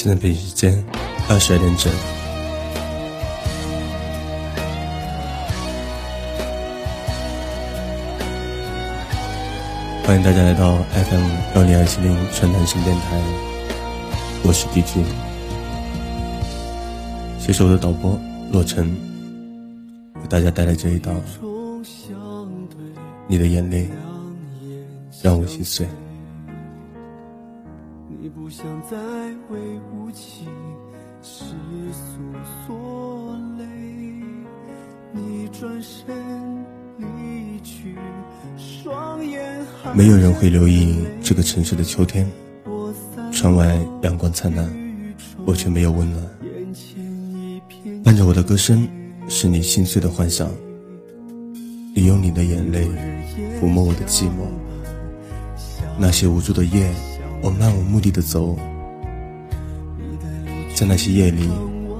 现在北京时间二十二点整，欢迎大家来到 FM 幺零二七零川南新电台，我是 DJ，携手的导播洛尘，为大家带来这一档，你的眼泪让我心碎。不想再为无情世俗所累，你转身离去，双眼没有人会留意这个城市的秋天，窗外阳光灿烂，我却没有温暖。伴着我的歌声，是你心碎的幻想。你用你的眼泪抚摸我的寂寞，那些无助的夜。我漫无目的的走，在那些夜里，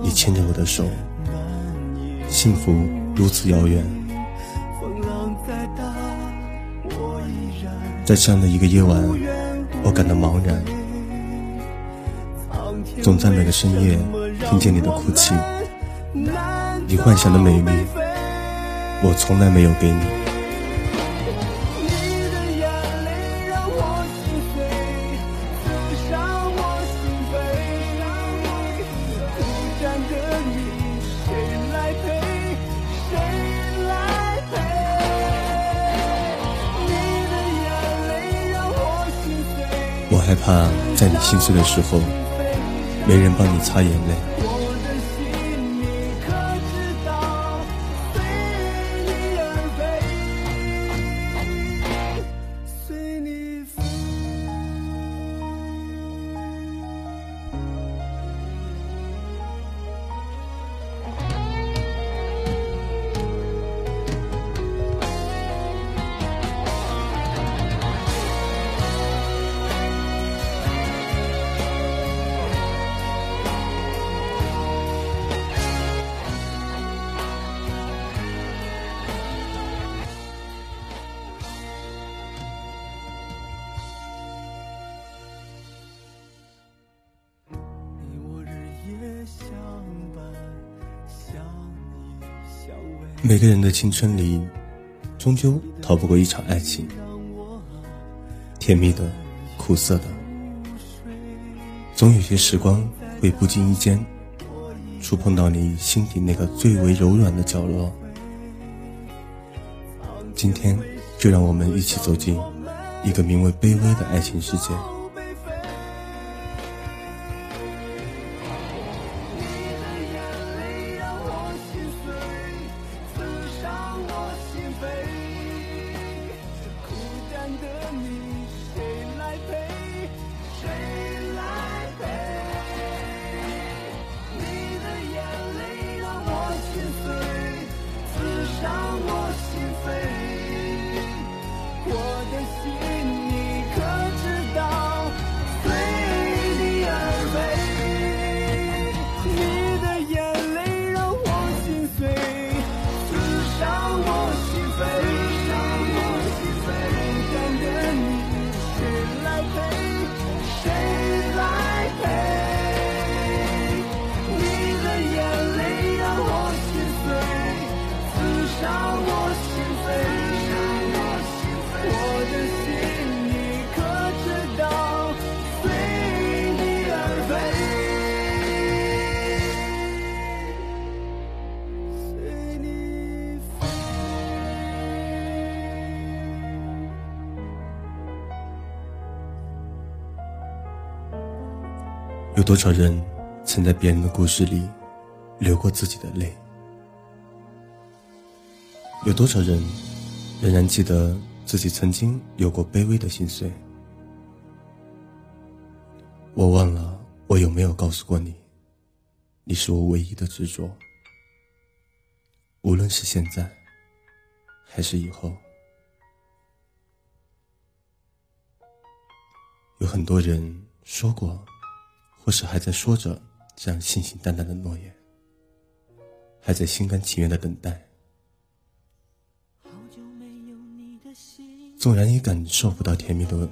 你牵着我的手，幸福如此遥远。在这样的一个夜晚，我感到茫然，总在每个深夜听见你的哭泣，你幻想的美丽，我从来没有给你。害怕在你心碎的时候，没人帮你擦眼泪。每个人的青春里，终究逃不过一场爱情，甜蜜的，苦涩的，总有些时光会不经意间触碰到你心底那个最为柔软的角落。今天，就让我们一起走进一个名为卑微的爱情世界。多少人曾在别人的故事里流过自己的泪？有多少人仍然记得自己曾经有过卑微的心碎？我忘了我有没有告诉过你，你是我唯一的执着。无论是现在，还是以后，有很多人说过。或是还在说着这样信誓旦旦的诺言，还在心甘情愿的等待，纵然你感受不到甜蜜的吻，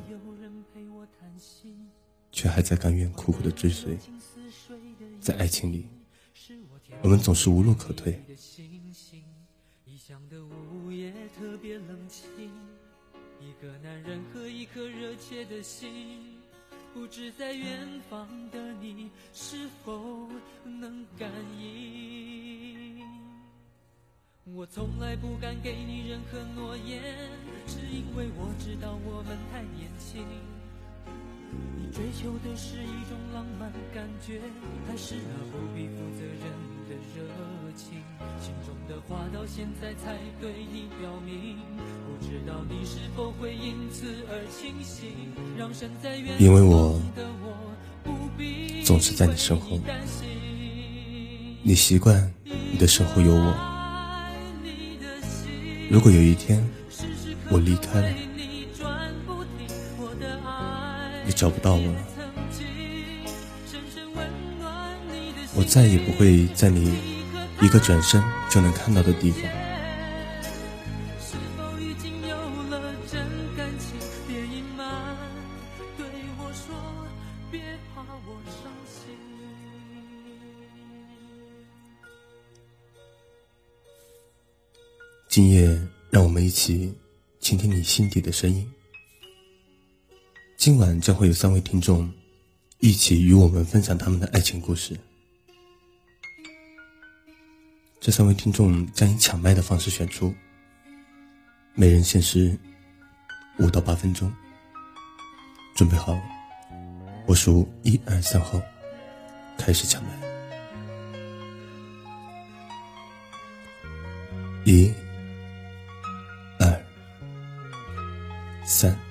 却还在甘愿苦苦的追随。在爱情里，我们总是无路可退。一个男人和一颗热切的心。不知在远方的你是否能感应？我从来不敢给你任何诺言，是因为我知道我们太年轻。你追求的是一种浪漫感觉，还是那不必负责任的热情？心中的话到现在才对你表明，不知道你是否会因此而清醒。让身在远方的我不必总是在你身后，你习惯你的身后有我。如果有一天我离开了，你找不到我了，我再也不会在你。一个转身就能看到的地方。今夜，让我们一起倾听你心底的声音。今晚将会有三位听众一起与我们分享他们的爱情故事。这三位听众将以抢麦的方式选出，每人限时五到八分钟。准备好，我数一二三后，开始抢麦。一、二、三。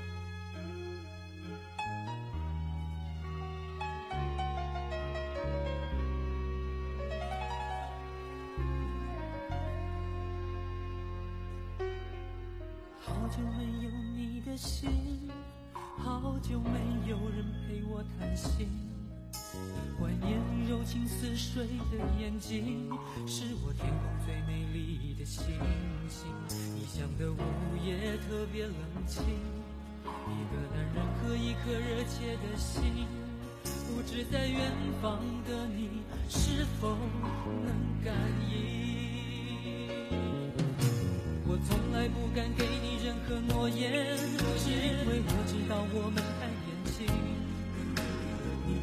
是我天空最美丽的星星。异乡的午夜特别冷清，一个男人和一颗热切的心，不知在远方的你是否能感应？我从来不敢给你任何诺言，是因为我知道我们。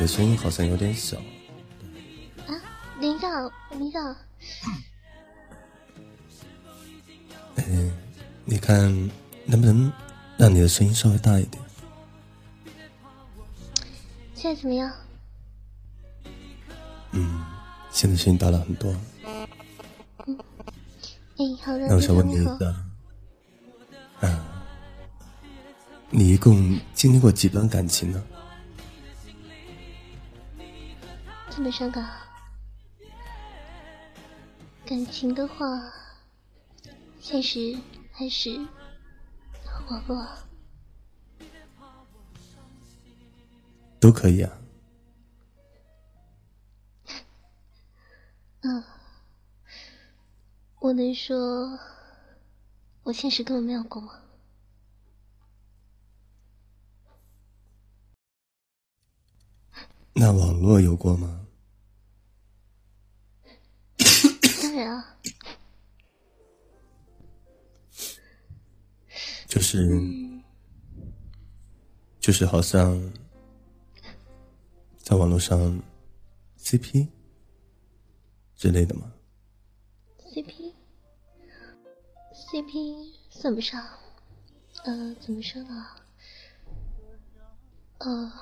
的声音好像有点小。啊，林总，林总。嗯，你看能不能让你的声音稍微大一点？现在怎么样？嗯，现在声音大了很多。嗯，哎，好的，那我想问你一个。你一共经历过几段感情呢？这么伤感。感情的话，现实还是网络？都可以啊。嗯，我能说，我现实根本没有过吗？那网络有过吗？当然就是就是好像在网络上 CP 之类的吗？CP CP 算不上，呃，怎么说呢？呃，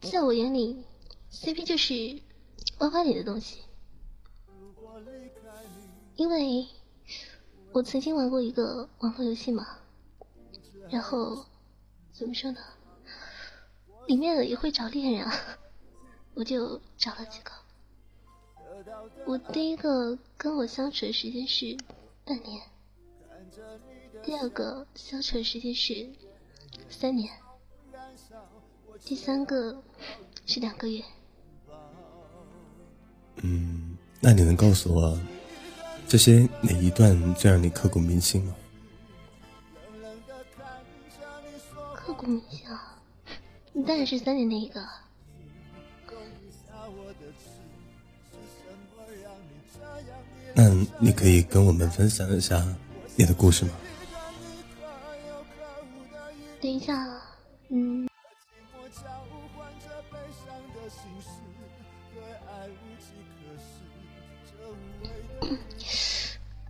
在我眼里。CP 就是玩玩里的东西，因为我曾经玩过一个网络游戏嘛，然后怎么说呢？里面也会找恋人，啊，我就找了几个。我第一个跟我相处的时间是半年，第二个相处的时间是三年，第三个是两个月。嗯，那你能告诉我，这些哪一段最让你刻骨铭心吗？刻骨铭心啊，当然是三年那一个。那你可以跟我们分享一下你的故事吗？等一下，嗯。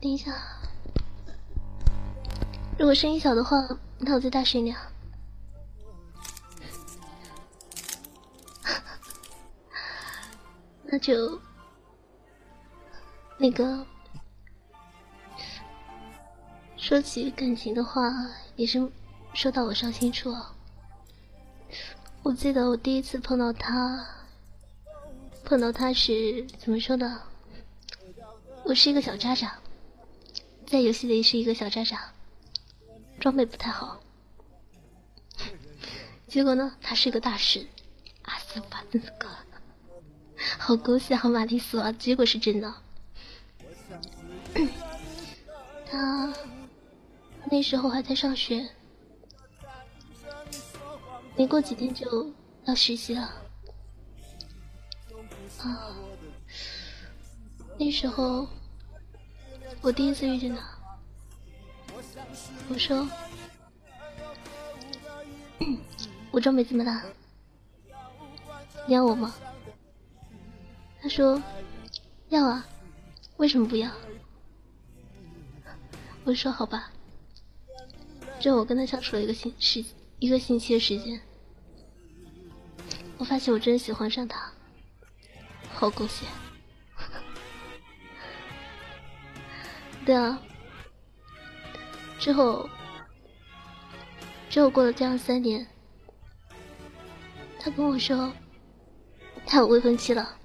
等一下，如果声音小的话，那我再大声一点。那就那个说起感情的话，也是说到我伤心处哦。我记得我第一次碰到他，碰到他时怎么说的？我是一个小渣渣。在游戏里是一个小渣渣，装备不太好。结果呢，他是个大师，阿斯巴斯克，好狗血，好玛丽苏啊！结果是真的。他那时候还在上学，没过几天就要实习了。啊，那时候。我第一次遇见他，我说：“我装备这么大，你要我吗？”他说：“要啊，为什么不要？”我说：“好吧。”之后我跟他相处了一个星时一个星期的时间，我发现我真喜欢上他，好狗血。对啊，之后，之后过了这样三年，他跟我说，他有未婚妻了。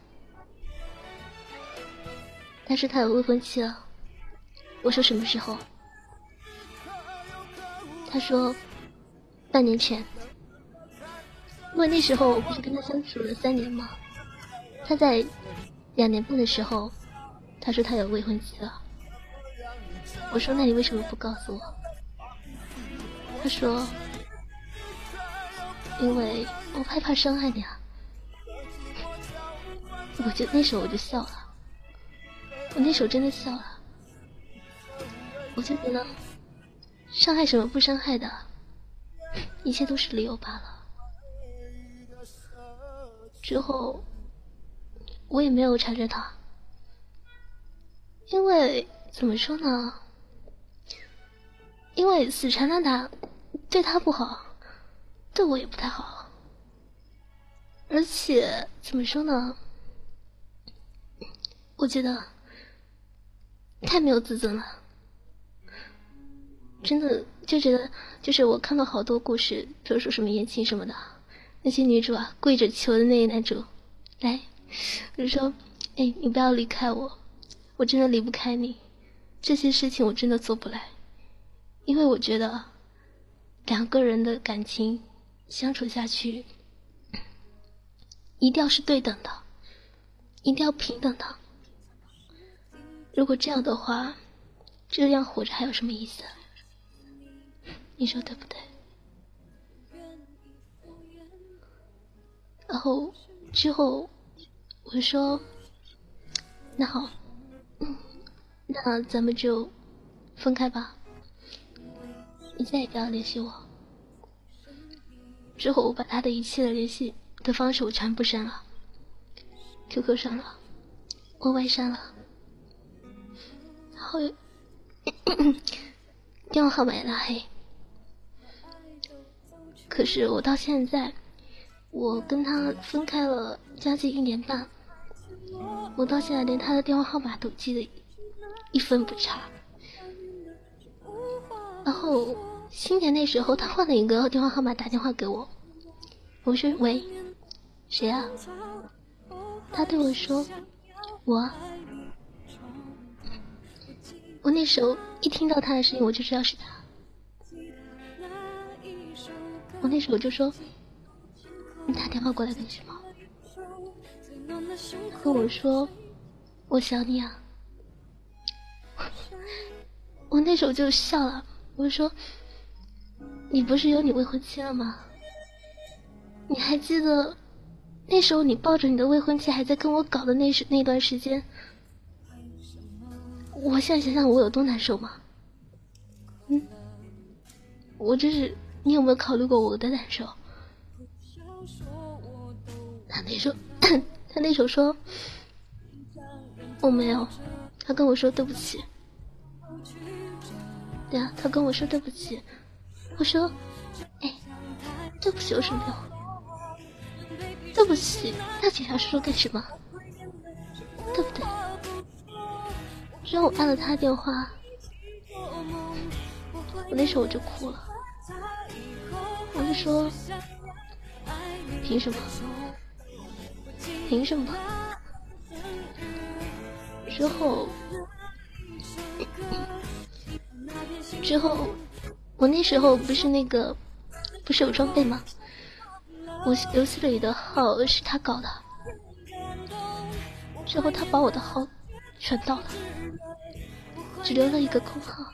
但是他有未婚妻了，我说什么时候？他说，半年前。因为那时候我不是跟他相处了三年吗？他在两年半的时候，他说他有未婚妻了。我说：“那你为什么不告诉我？”他说：“因为我害怕伤害你啊。”我就那时候我就笑了，我那时候真的笑了，我就觉得伤害什么不伤害的，一切都是理由罢了。之后我也没有缠着他，因为怎么说呢？因为死缠烂打，对他不好，对我也不太好，而且怎么说呢？我觉得太没有自尊了，真的就觉得，就是我看到好多故事，比如说什么言情什么的，那些女主啊跪着求的那些男主，来，就说，哎，你不要离开我，我真的离不开你，这些事情我真的做不来。因为我觉得两个人的感情相处下去，一定要是对等的，一定要平等的。如果这样的话，这样活着还有什么意思？你说对不对？然后之后我说：“那好，那咱们就分开吧。”你再也不要联系我。之后我把他的一切的联系的方式我全部删了，QQ 删了，YY 删了，然后电话号码也拉黑。可是我到现在，我跟他分开了将近一年半，我到现在连他的电话号码都记得一分不差，然后。新年那时候，他换了一个电话号码打电话给我，我说喂，谁啊？他对我说我。我那时候一听到他的声音，我就知道是他。我那时候就说：“你打电话过来干什么？”和我说：“我想你啊。”我那时候就笑了，我说：“你不是有你未婚妻了吗？你还记得那时候你抱着你的未婚妻还在跟我搞的那时那段时间？”我现在想想，我有多难受吗？嗯，我这是你有没有考虑过我的难受？他那时候，他那时候说我没有，他跟我说对不起。对啊，他跟我说对不起。我说，哎，对不起有什么用？对不起，那警察叔叔干什么？对不对？然后我按了他电话，我那时候我就哭了，我就说，凭什么？凭什么？之后，之后，我那时候不是那个，不是有装备吗？我游戏里的号是他搞的，之后他把我的号全盗了。只留了一个空号，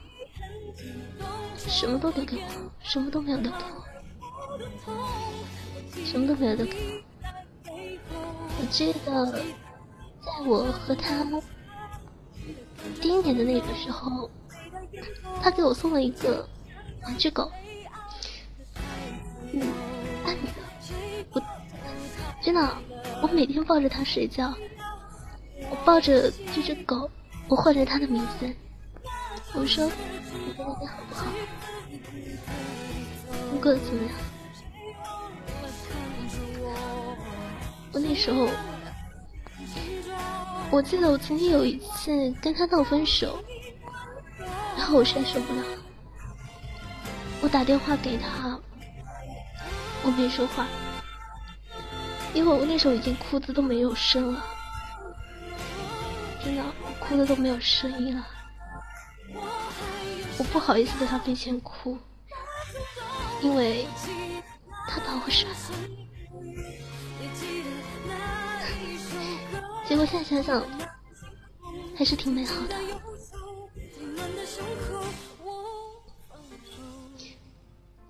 什么都留给我，什么都没有留给我，什么都没有留给我。我记得，在我和他第一年的那个时候，他给我送了一个玩具狗，嗯，爱你的，我真的，我每天抱着它睡觉，我抱着这只狗，我唤着它的名字。我说：“你在那边好不好？你过得怎么样？”我那时候，我记得我曾经有一次跟他闹分手，然后我实在受不了，我打电话给他，我没说话，因为我那时候已经哭的都没有声了，真的，我哭的都没有声音了。我不好意思在他面前哭，因为他把我甩了。结果现在想想，还是挺美好的。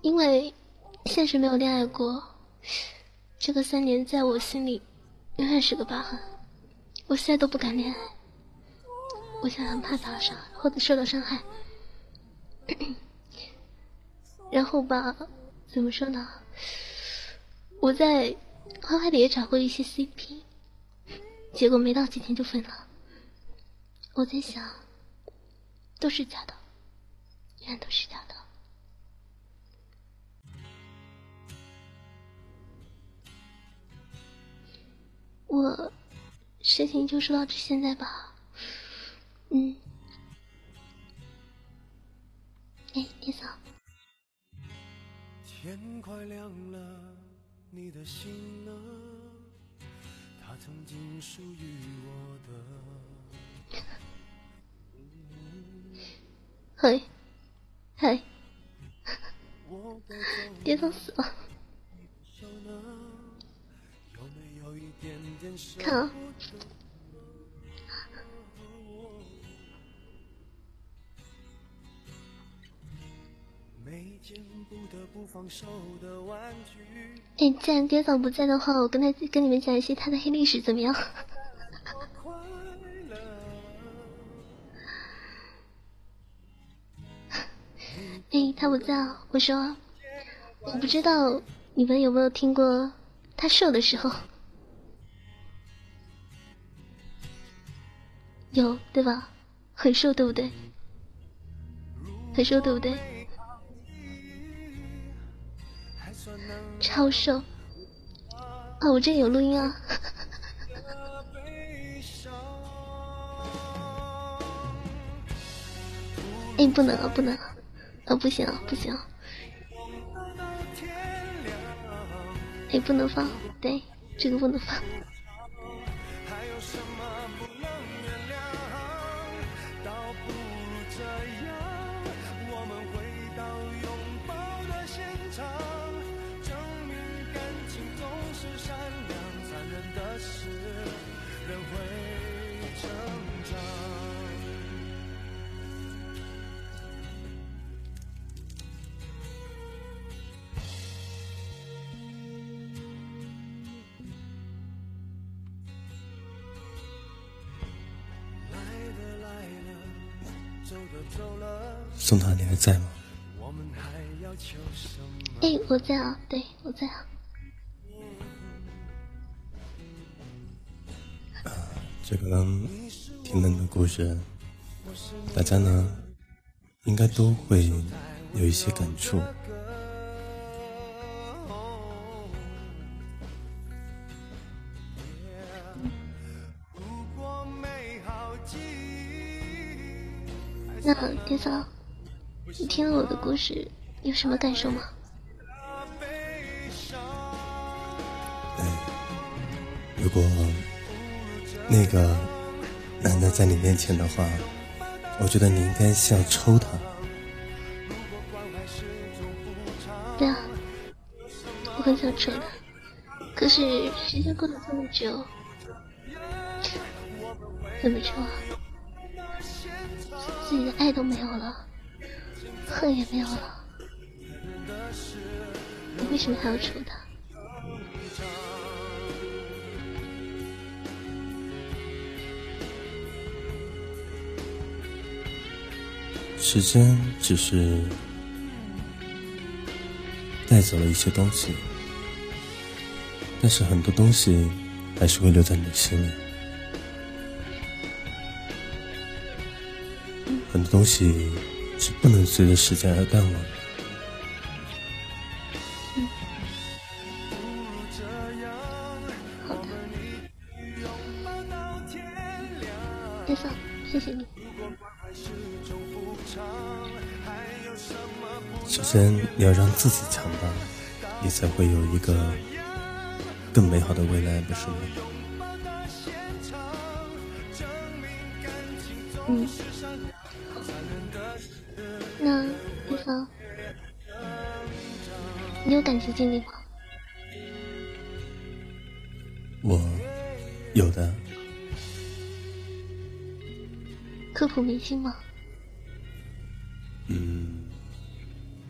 因为现实没有恋爱过，这个三年在我心里永远是个疤痕。我现在都不敢恋爱，我现在很怕遭伤或者受到伤害。然后吧，怎么说呢？我在花花里也找过一些 CP，结果没到几天就分了。我在想，都是假的，全都是假的。我事情就说到这现在吧，嗯。哎，别走。天快亮了，你的心呢？它曾经属于我的。嘿，嘿，别走死了。看啊。哎，既然爹嫂不在的话，我跟他跟你们讲一些他的黑历史，怎么样？哎，他不在，我说，我不知道你们有没有听过他瘦的时候，有对吧？很瘦，对不对？很瘦，对不对？超瘦啊！我这有录音啊！哎，不能啊，不能啊！不行啊，不行！哎，哎，不能放，对，这个不能放。宋涛，你还在吗？哎，我在啊，对我在啊。啊，这个挺冷的故事，大家呢应该都会有一些感触。你听了我的故事，有什么感受吗？如果那个男的在你面前的话，我觉得你应该先要抽他。对啊，我很想抽他，可是时间过了这么久，怎么抽啊？自己的爱都没有了，恨也没有了，你为什么还要抽他？时间只是带走了一些东西，但是很多东西还是会留在你的心里。东西是不能随着时间而淡忘的。好的，叶嫂，谢谢你。首先，你要让自己强大，你才会有一个更美好的未来，不是吗？嗯。你有感情经历吗？我有的。刻骨铭心吗？嗯，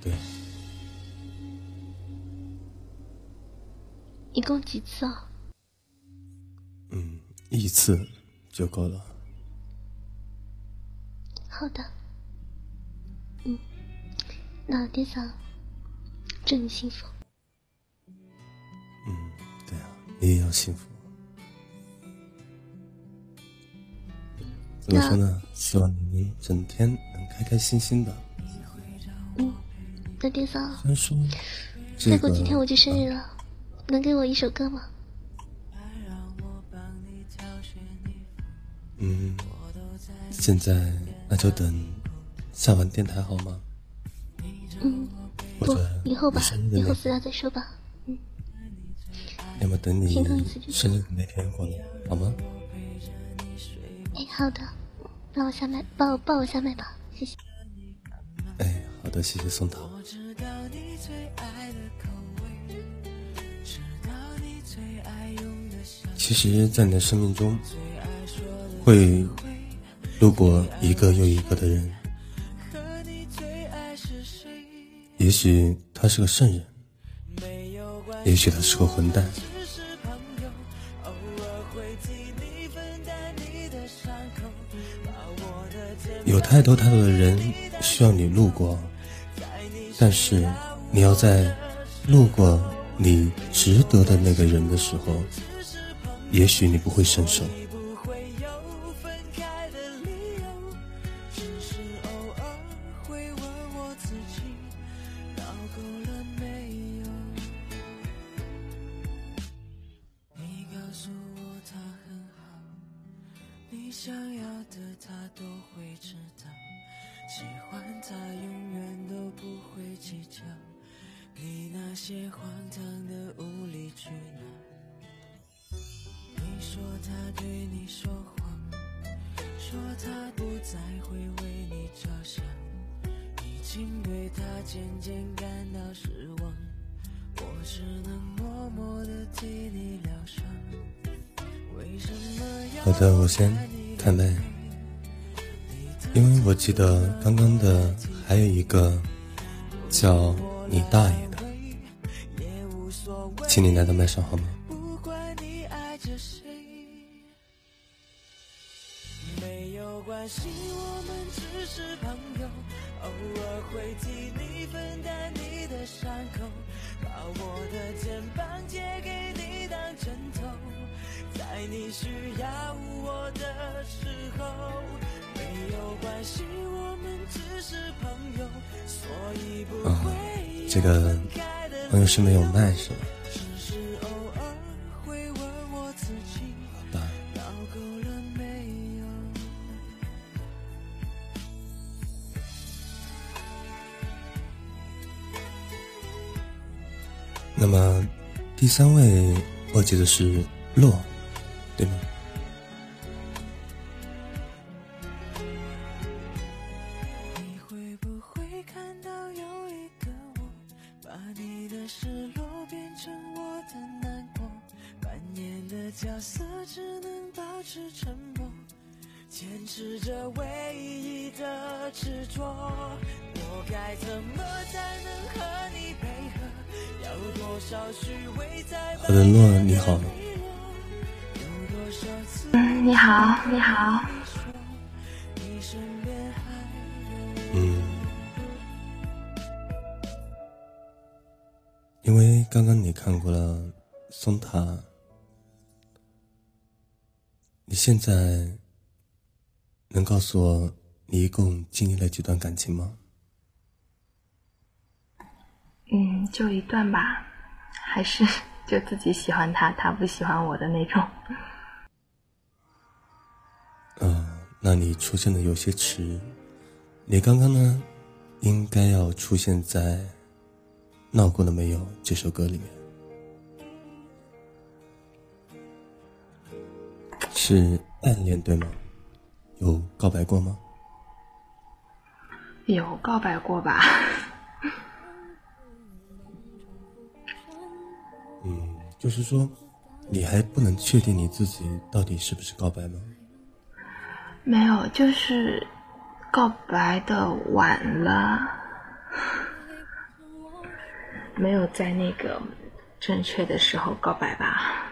对。一共几次啊？嗯，一次就够了。好的。嗯，那爹嫂，祝你幸福。嗯，对啊，你也要幸福。怎么说呢？希望你整天能开开心心的。嗯，那爹嫂，说，再过几天我就生日了，能给我一首歌吗？嗯，现在那就等下完电台好吗？嗯，不，以后吧，以后私下再说吧。嗯，要么等你生日那天过来好吗？哎，好的，帮我下麦，帮我帮我下麦吧，谢谢。哎，好的，谢谢宋涛。其实，在你的生命中，会路过一个又一个的人，也许他是个圣人，也许他是个混蛋。有太多太多的人需要你路过，但是你要在路过你值得的那个人的时候，也许你不会伸手。朋友是没有麦是吧？好吧，那么第三位我记得是洛，对吗？现在能告诉我你一共经历了几段感情吗？嗯，就一段吧，还是 就自己喜欢他，他不喜欢我的那种。嗯，那你出现的有些迟，你刚刚呢，应该要出现在《闹过了没有》这首歌里面。是暗恋对吗？有告白过吗？有告白过吧？嗯，就是说，你还不能确定你自己到底是不是告白吗？没有，就是告白的晚了，没有在那个正确的时候告白吧？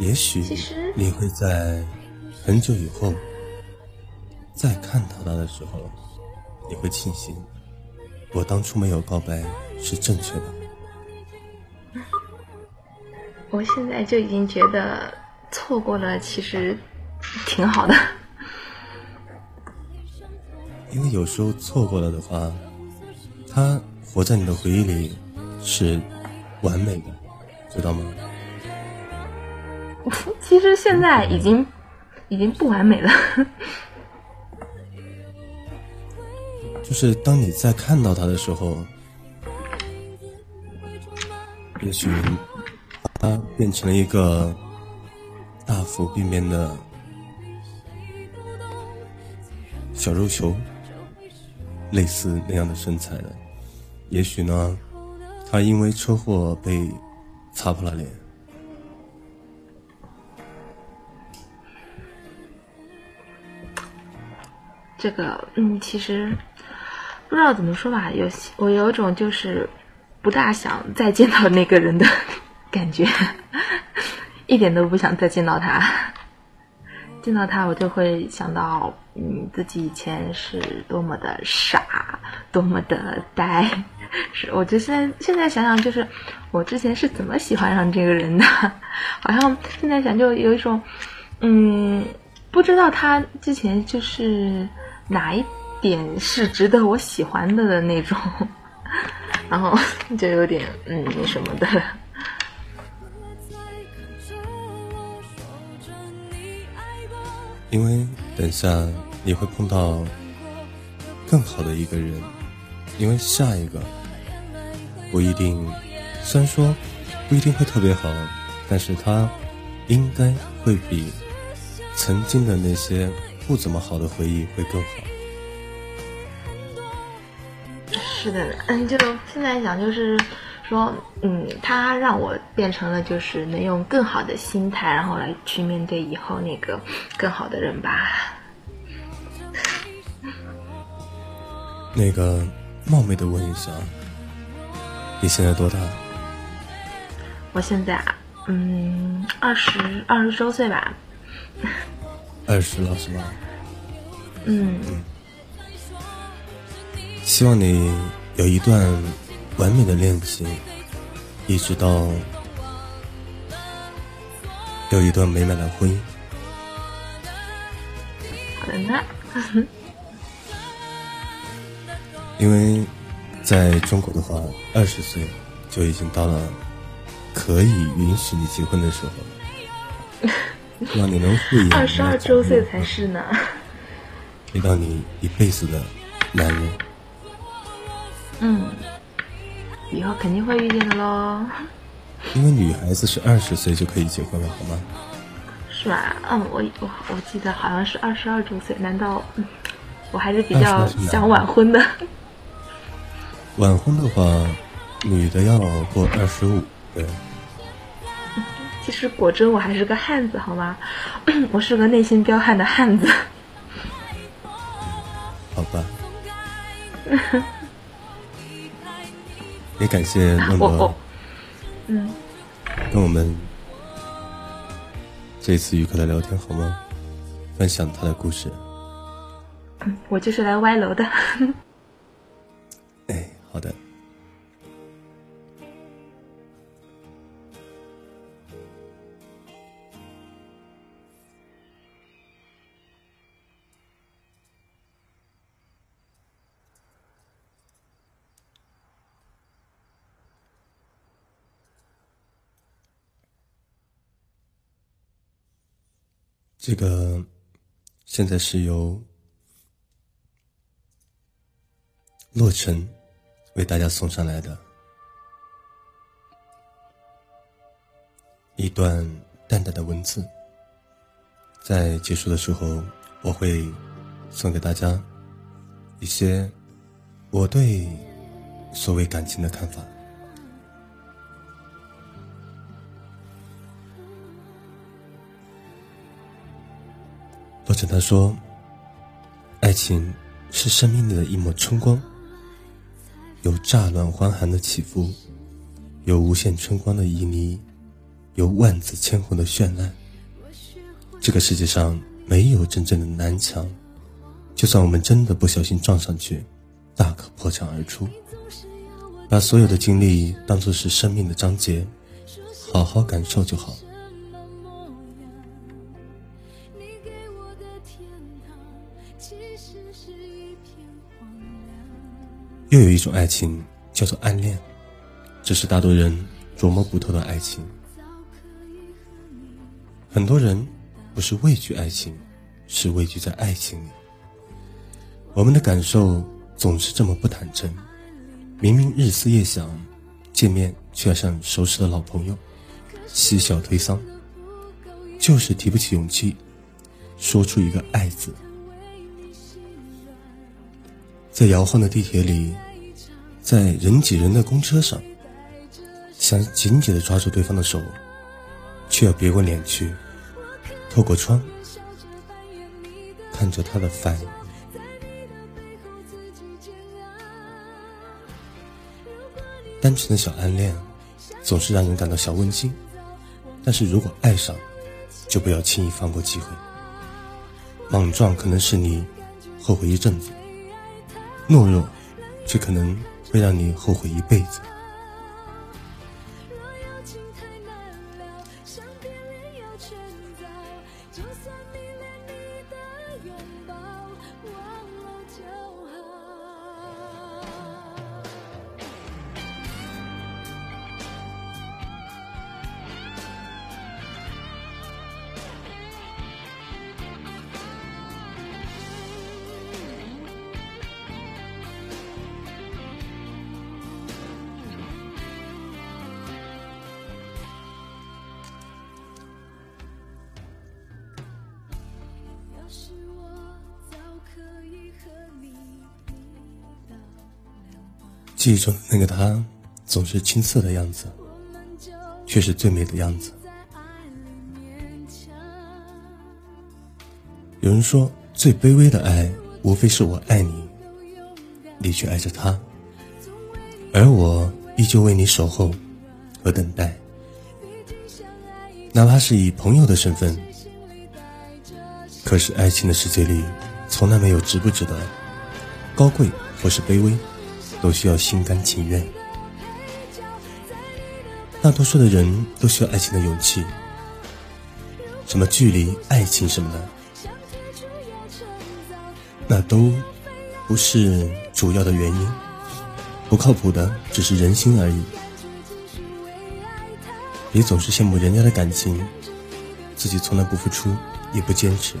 也许你会在很久以后再看到他的时候，你会庆幸我当初没有告白是正确的。我现在就已经觉得错过了，其实挺好的。因为有时候错过了的话，他活在你的回忆里是完美的，知道吗？其实现在已经已经不完美了。就是当你再看到他的时候，也许他变成了一个大腹便便的小肉球，类似那样的身材的。也许呢，他因为车祸被擦破了脸。这个，嗯，其实不知道怎么说吧，有我有种就是不大想再见到那个人的感觉，一点都不想再见到他。见到他，我就会想到，嗯，自己以前是多么的傻，多么的呆。是，我就现在现在想想，就是我之前是怎么喜欢上这个人的，好像现在想就有一种，嗯，不知道他之前就是哪一点是值得我喜欢的的那种，然后就有点嗯那什么的。因为等下你会碰到更好的一个人，因为下一个不一定，虽然说不一定会特别好，但是他应该会比曾经的那些不怎么好的回忆会更好。是的，嗯，就现在想就是说，嗯，他让我变成了就是能用更好的心态，然后来去面对以后那个更好的人吧。那个冒昧的问一下，你现在多大？我现在啊，嗯，二十二十周岁吧。二十了是吧？嗯，希望你有一段完美的恋情，一直到有一段美满的婚姻。好的呢。因为在中国的话，二十岁就已经到了可以允许你结婚的时候了。希望你能护养二十二周岁才是呢。陪到你一辈子的男人。嗯，以后肯定会遇见的喽。因为女孩子是二十岁就可以结婚了，好吗？是吧？嗯，我我我记得好像是二十二周岁，难道、嗯、我还是比较想晚婚的？晚婚的话，女的要过二十五，对。其实果真我还是个汉子，好吗？我是个内心彪悍的汉子。好吧。也感谢诺诺，嗯，跟我们这次愉快的聊天，好吗？分享他的故事。嗯，我就是来歪楼的。哎，好的。这个现在是由洛尘为大家送上来的一段淡淡的文字，在结束的时候，我会送给大家一些我对所谓感情的看法。洛尘他说：“爱情是生命的一抹春光，有乍暖还寒的起伏，有无限春光的旖旎。”有万紫千红的绚烂。这个世界上没有真正的南墙，就算我们真的不小心撞上去，大可破墙而出。把所有的经历当作是生命的章节，好好感受就好。又有一种爱情叫做暗恋，这是大多人琢磨不透的爱情。很多人不是畏惧爱情，是畏惧在爱情里。我们的感受总是这么不坦诚，明明日思夜想，见面却要像熟识的老朋友，嬉笑推搡，就是提不起勇气说出一个“爱”字。在摇晃的地铁里，在人挤人的公车上，想紧紧的抓住对方的手。却要别过脸去，透过窗看着他的反。单纯的小暗恋，总是让人感到小温馨。但是如果爱上，就不要轻易放过机会。莽撞可能是你后悔一阵子，懦弱却可能会让你后悔一辈子。记忆中的那个他，总是青涩的样子，却是最美的样子。有人说，最卑微的爱，无非是我爱你，你却爱着他，而我依旧为你守候和等待。哪怕是以朋友的身份，可是爱情的世界里，从来没有值不值得，高贵或是卑微。都需要心甘情愿。大多数的人都需要爱情的勇气。什么距离、爱情什么的，那都不是主要的原因。不靠谱的只是人心而已。别总是羡慕人家的感情，自己从来不付出，也不坚持。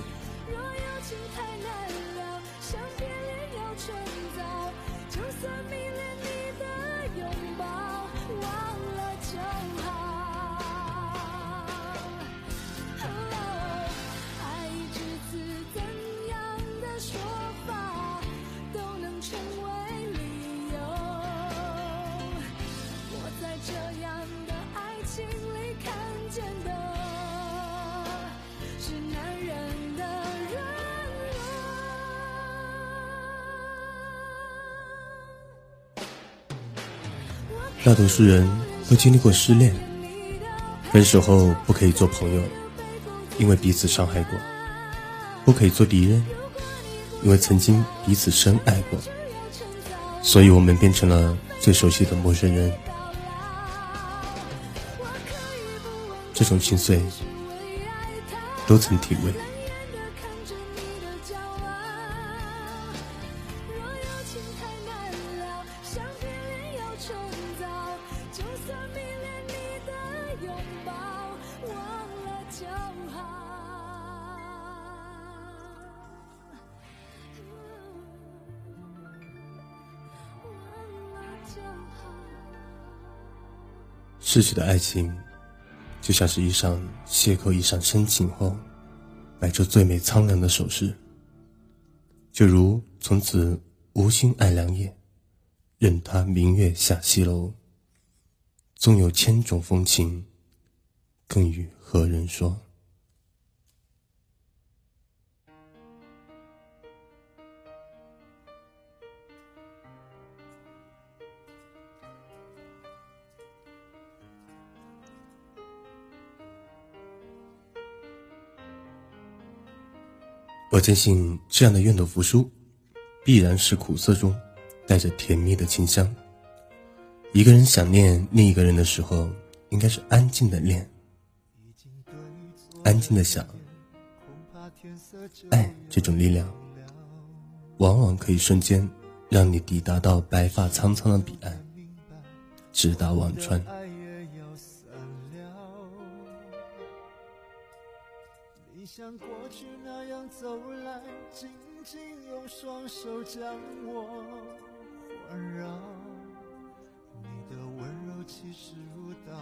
多数人都经历过失恋，分手后不可以做朋友，因为彼此伤害过；不可以做敌人，因为曾经彼此深爱过。所以我们变成了最熟悉的陌生人。这种心碎，都曾体味。逝去的爱情，就像是一场邂逅，一场深情后，摆出最美苍凉的手势。就如从此无心爱良夜，任他明月下西楼。纵有千种风情，更与何人说？我坚信，这样的愿赌服输，必然是苦涩中带着甜蜜的清香。一个人想念另一个人的时候，应该是安静的念，安静的想。爱这种力量，往往可以瞬间让你抵达到白发苍苍的彼岸，直达忘川。像过去走来，紧紧用双手将我环绕。你的温柔气势如刀，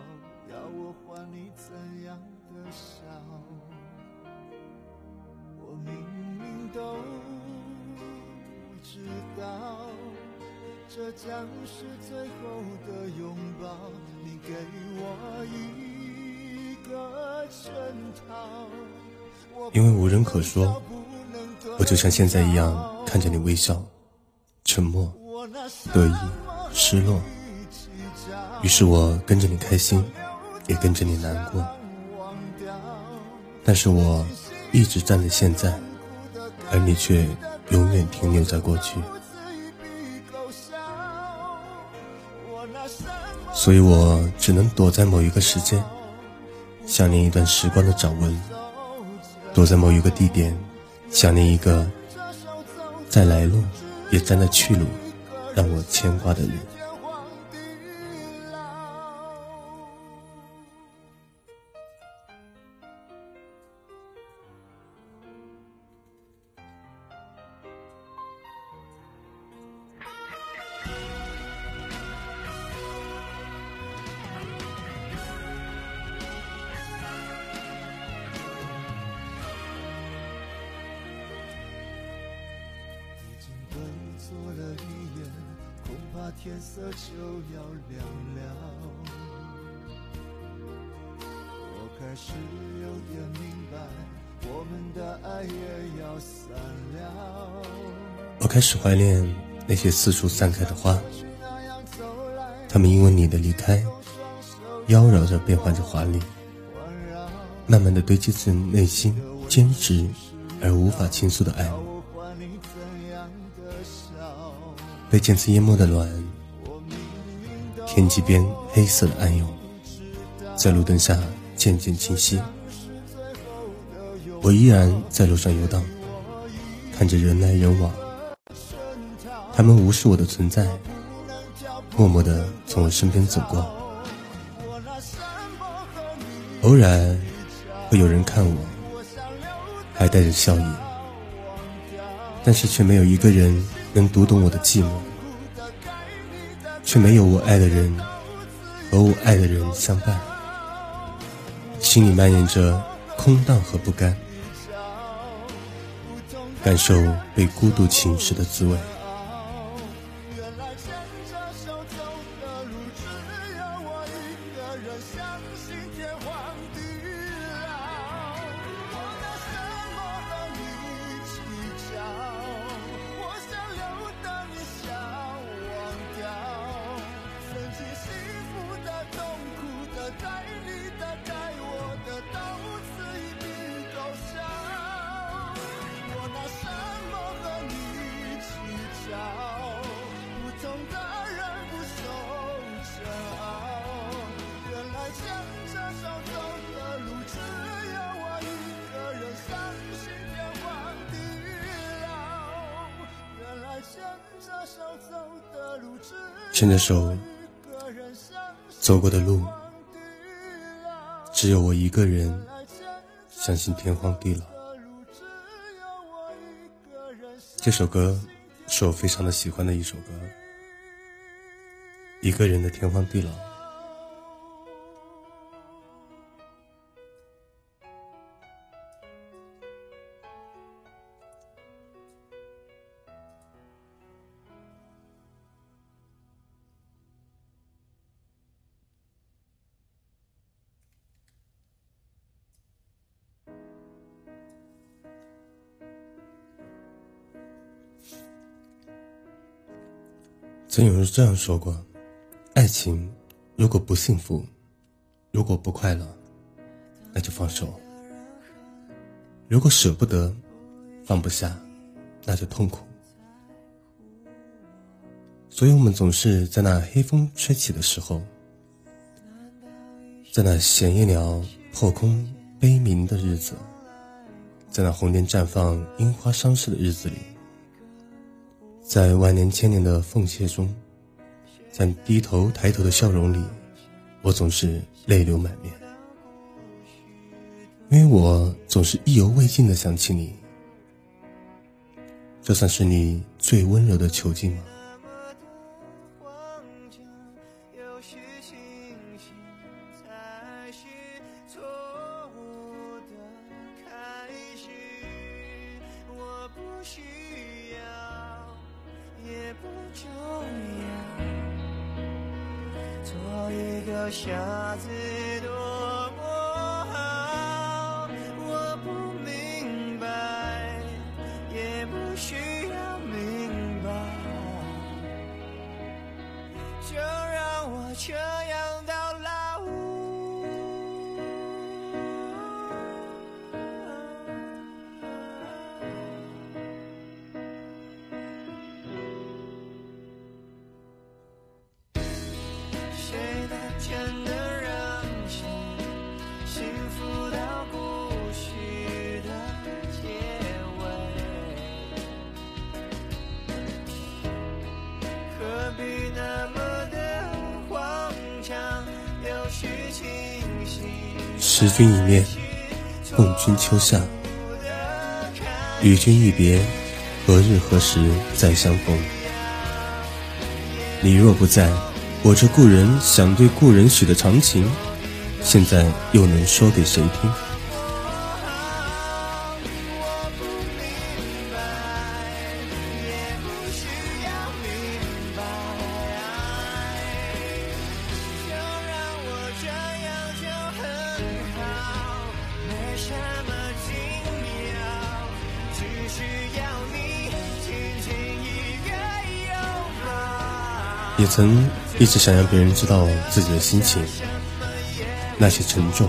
要我还你怎样的笑？我明明都知道，这将是最后的拥抱。你给我一个圈套。因为无人可说，我就像现在一样看着你微笑，沉默、得意、失落。于是我跟着你开心，也跟着你难过。但是我一直站在现在，而你却永远停留在过去。所以我只能躲在某一个时间，想念一段时光的掌纹。躲在某一个地点，想念一个在来路也在那去路，让我牵挂的人。怀念那些四处散开的花，它们因为你的离开，妖娆着变换着华丽，慢慢的堆积成内心坚执而无法倾诉的爱。被渐次淹没的卵，天际边黑色的暗涌，在路灯下渐渐清晰。我依然在路上游荡，看着人来人往，他们无视我的存在，默默地从我身边走过。偶然会有人看我，还带着笑意，但是却没有一个人。能读懂我的寂寞，却没有我爱的人和我爱的人相伴，心里蔓延着空荡和不甘，感受被孤独侵蚀的滋味。牵着手走过的路，只有我一个人相信天荒地老。这首歌是我非常的喜欢的一首歌，一个人的天荒地老。曾有人这样说过：爱情如果不幸福，如果不快乐，那就放手；如果舍不得，放不下，那就痛苦。所以我们总是在那黑风吹起的时候，在那闲夜鸟破空悲鸣的日子，在那红莲绽放樱花伤逝的日子里。在万年千年的奉献中，在低头抬头的笑容里，我总是泪流满面，因为我总是意犹未尽的想起你。这算是你最温柔的囚禁吗？识君一面，共君秋夏。与君一别，何日何时再相逢？你若不在。我这故人想对故人许的长情，现在又能说给谁听？曾一直想让别人知道自己的心情，那些沉重，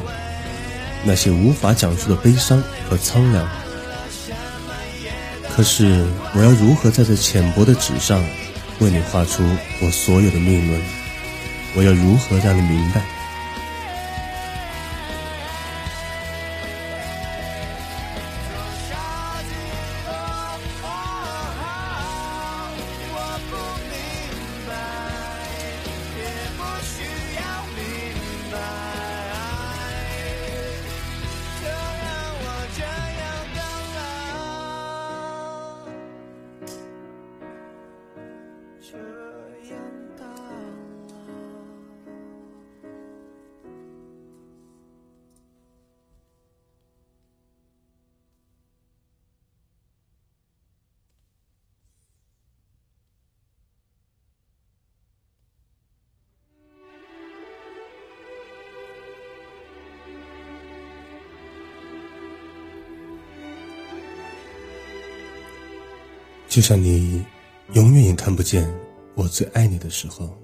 那些无法讲述的悲伤和苍凉。可是，我要如何在这浅薄的纸上，为你画出我所有的命轮？我要如何让你明白？就像你永远也看不见我最爱你的时候，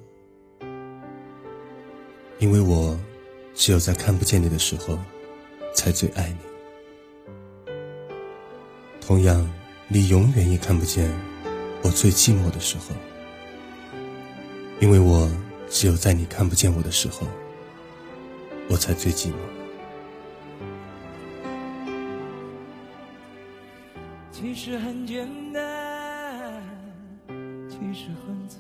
因为我只有在看不见你的时候，才最爱你。同样，你永远也看不见我最寂寞的时候，因为我只有在你看不见我的时候，我才最寂寞。其实很简单，其实很自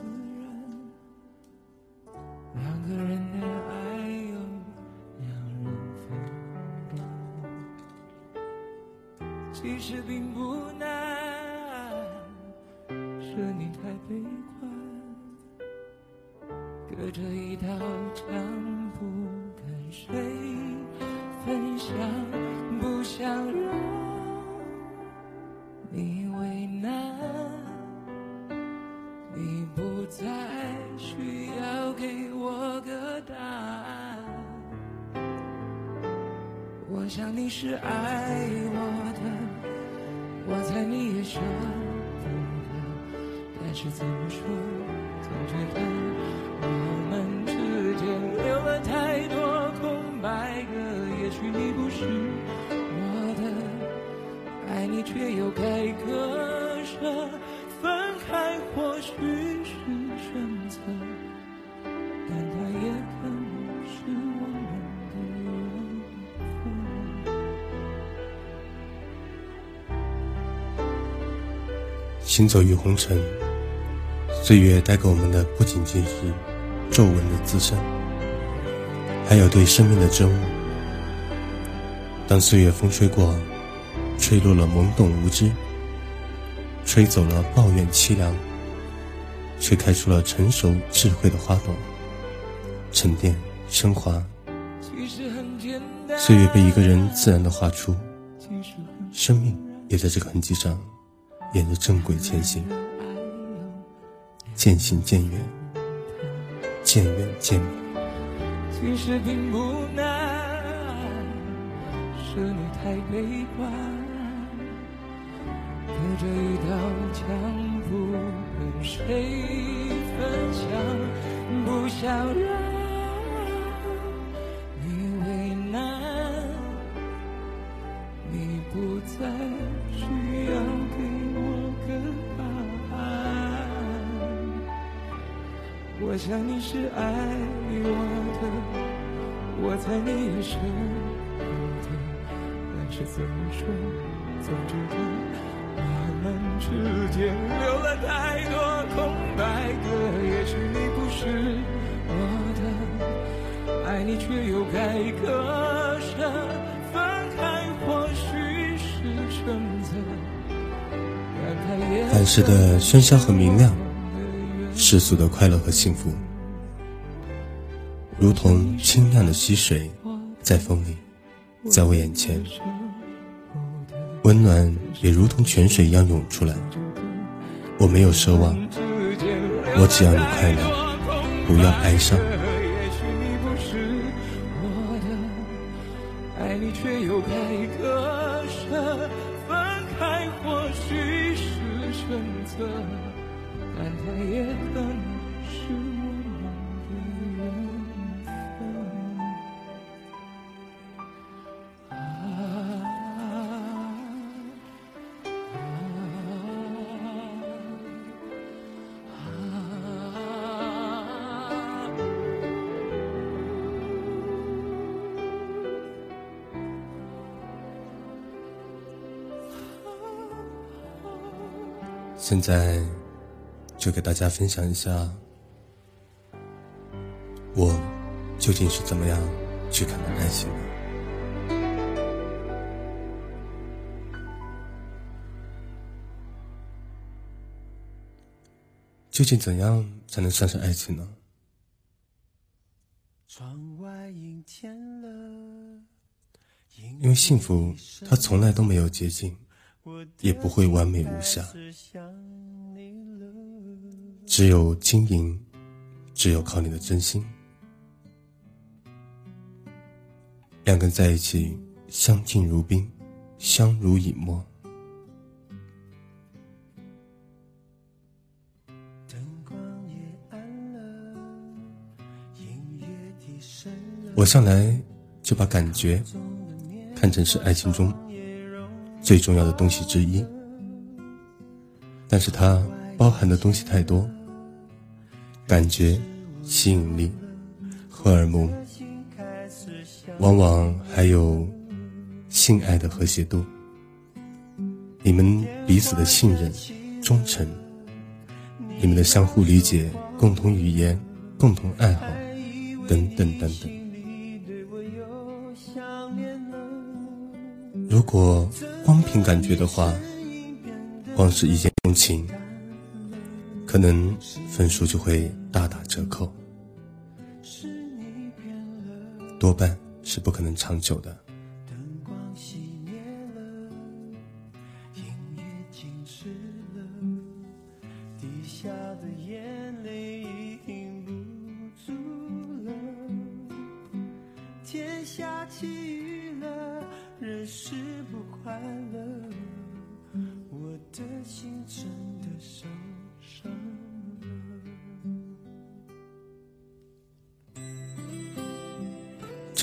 行走于红尘，岁月带给我们的不仅仅是皱纹的滋生，还有对生命的真悟。当岁月风吹过。吹落了懵懂无知，吹走了抱怨凄凉，却开出了成熟智慧的花朵，沉淀升华。岁月被一个人自然的画出，生命也在这个痕迹上沿着正轨前行，渐行渐远，渐远渐明。其实并不难，是你太悲观。隔着一道墙，不跟谁分享，不想让想你是爱我的，我猜你也舍不得。但是怎么说，总觉得。我们之间留了太多空白格，也许你不是我的，爱你却又该割舍，分开或许是选择。凡事的喧嚣很明亮，世俗的快乐和幸福，如同清亮的溪水，在风里，在我眼前。温暖也如同泉水一样涌出来。我没有奢望，我只要你快乐，不要哀伤。在就给大家分享一下，我究竟是怎么样去看待爱情的。究竟怎样才能算是爱情呢？因为幸福，它从来都没有捷径，也不会完美无瑕。只有经营，只有靠你的真心。两个人在一起，相敬如宾，相濡以沫。我向来就把感觉看成是爱情中最重要的东西之一，但是它包含的东西太多，感觉、吸引力、荷尔蒙，往往还有性爱的和谐度，你们彼此的信任、忠诚，你们的相互理解、共同语言、共同爱好，等等等等。如果光凭感觉的话，光是一见钟情，可能分数就会大打折扣，多半是不可能长久的。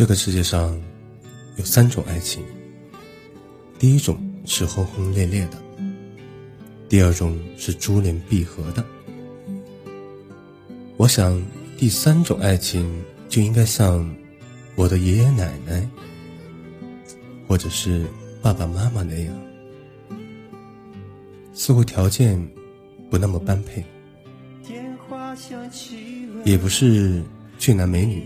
这个世界上有三种爱情，第一种是轰轰烈烈的，第二种是珠联璧合的。我想，第三种爱情就应该像我的爷爷奶奶，或者是爸爸妈妈那样，似乎条件不那么般配，也不是俊男美女。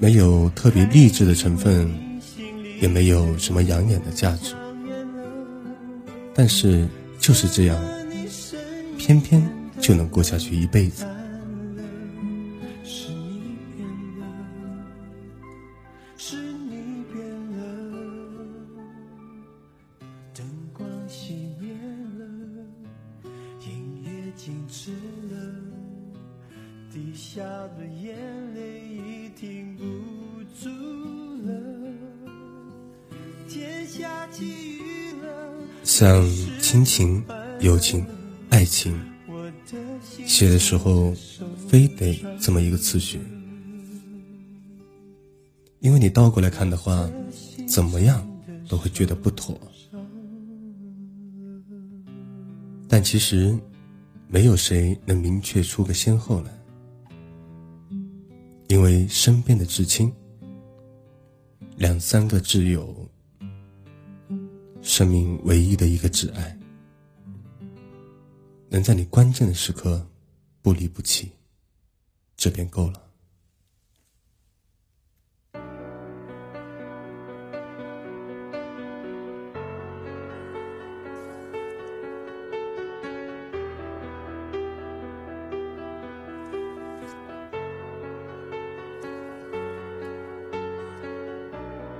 没有特别励志的成分，也没有什么养眼的价值，但是就是这样，偏偏就能过下去一辈子。下的眼泪已停像亲情、友情、爱情，写的时候非得这么一个次序，因为你倒过来看的话，怎么样都会觉得不妥。但其实，没有谁能明确出个先后来，因为身边的至亲，两三个挚友。生命唯一的一个挚爱，能在你关键的时刻不离不弃，这便够了。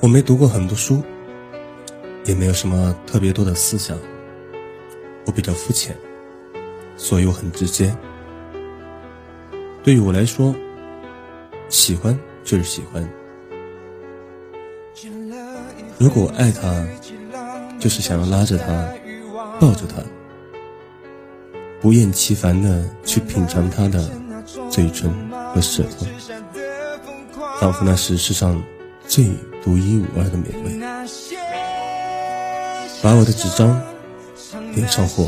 我没读过很多书。也没有什么特别多的思想，我比较肤浅，所以我很直接。对于我来说，喜欢就是喜欢。如果我爱他，就是想要拉着他，抱着他，不厌其烦的去品尝他的嘴唇和舌头，仿佛那是世上最独一无二的美味。把我的纸张点上火，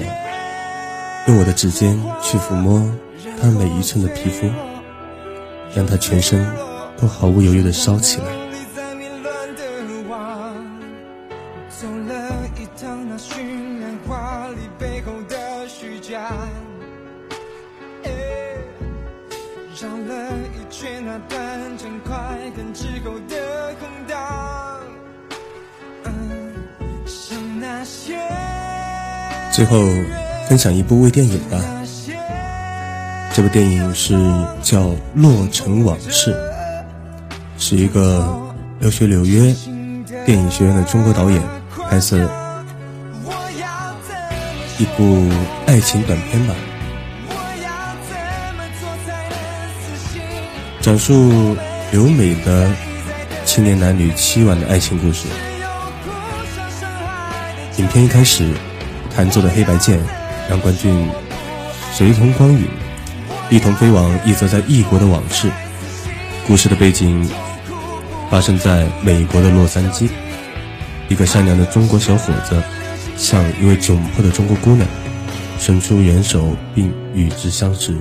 用我的指尖去抚摸他每一寸的皮肤，让他全身都毫不犹豫地烧起来。最后分享一部微电影吧，这部电影是叫《洛城往事》，是一个留学纽约电影学院的中国导演拍摄我要怎么一部爱情短片吧，讲述留美的青年男女凄婉的爱情故事。影片一开始，弹奏的黑白键让观众随同光影，一同飞往一则在异国的往事。故事的背景发生在美国的洛杉矶，一个善良的中国小伙子向一位窘迫的中国姑娘伸出援手，并与之相识。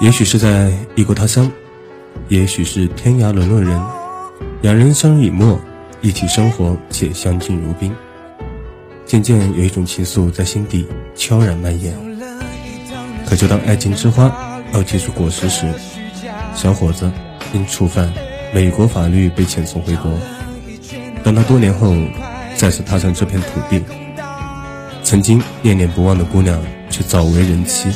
也许是在异国他乡，也许是天涯沦落人，两人相濡以沫，一起生活且相敬如宾。渐渐有一种情愫在心底悄然蔓延。可就当爱情之花要结出果实时，小伙子因触犯美国法律被遣送回国。当他多年后再次踏上这片土地，曾经念念不忘的姑娘却早为人妻。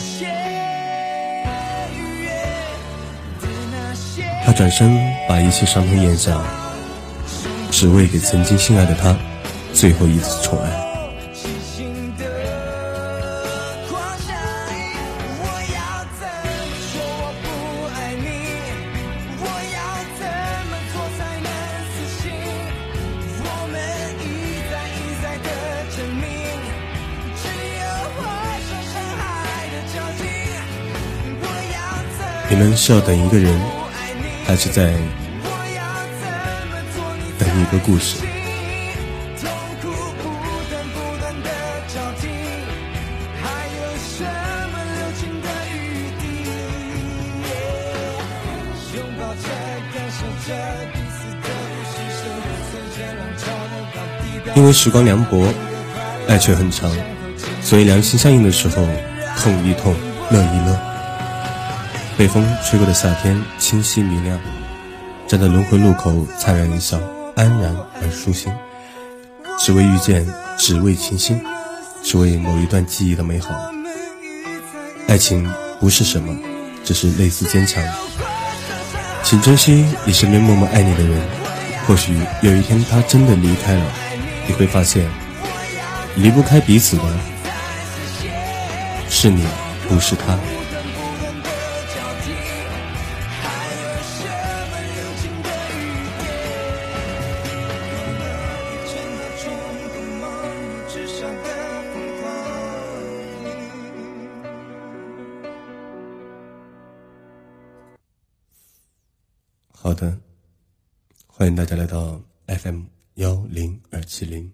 他转身把一切伤痛咽下，只为给曾经心爱的她最后一次宠爱。是要等一个人，还是在等一个故事？因为时光凉薄，爱却很长，所以良心相应的时候，痛一痛，乐一乐。被风吹过的夏天，清晰明亮，站在轮回路口，灿然一笑，安然而舒心。只为遇见，只为倾心，只为某一段记忆的美好。爱情不是什么，只是类似坚强。请珍惜你身边默默爱你的人，或许有一天他真的离开了，你会发现，离不开彼此的，是你，不是他。大家来到 FM 幺零二七零。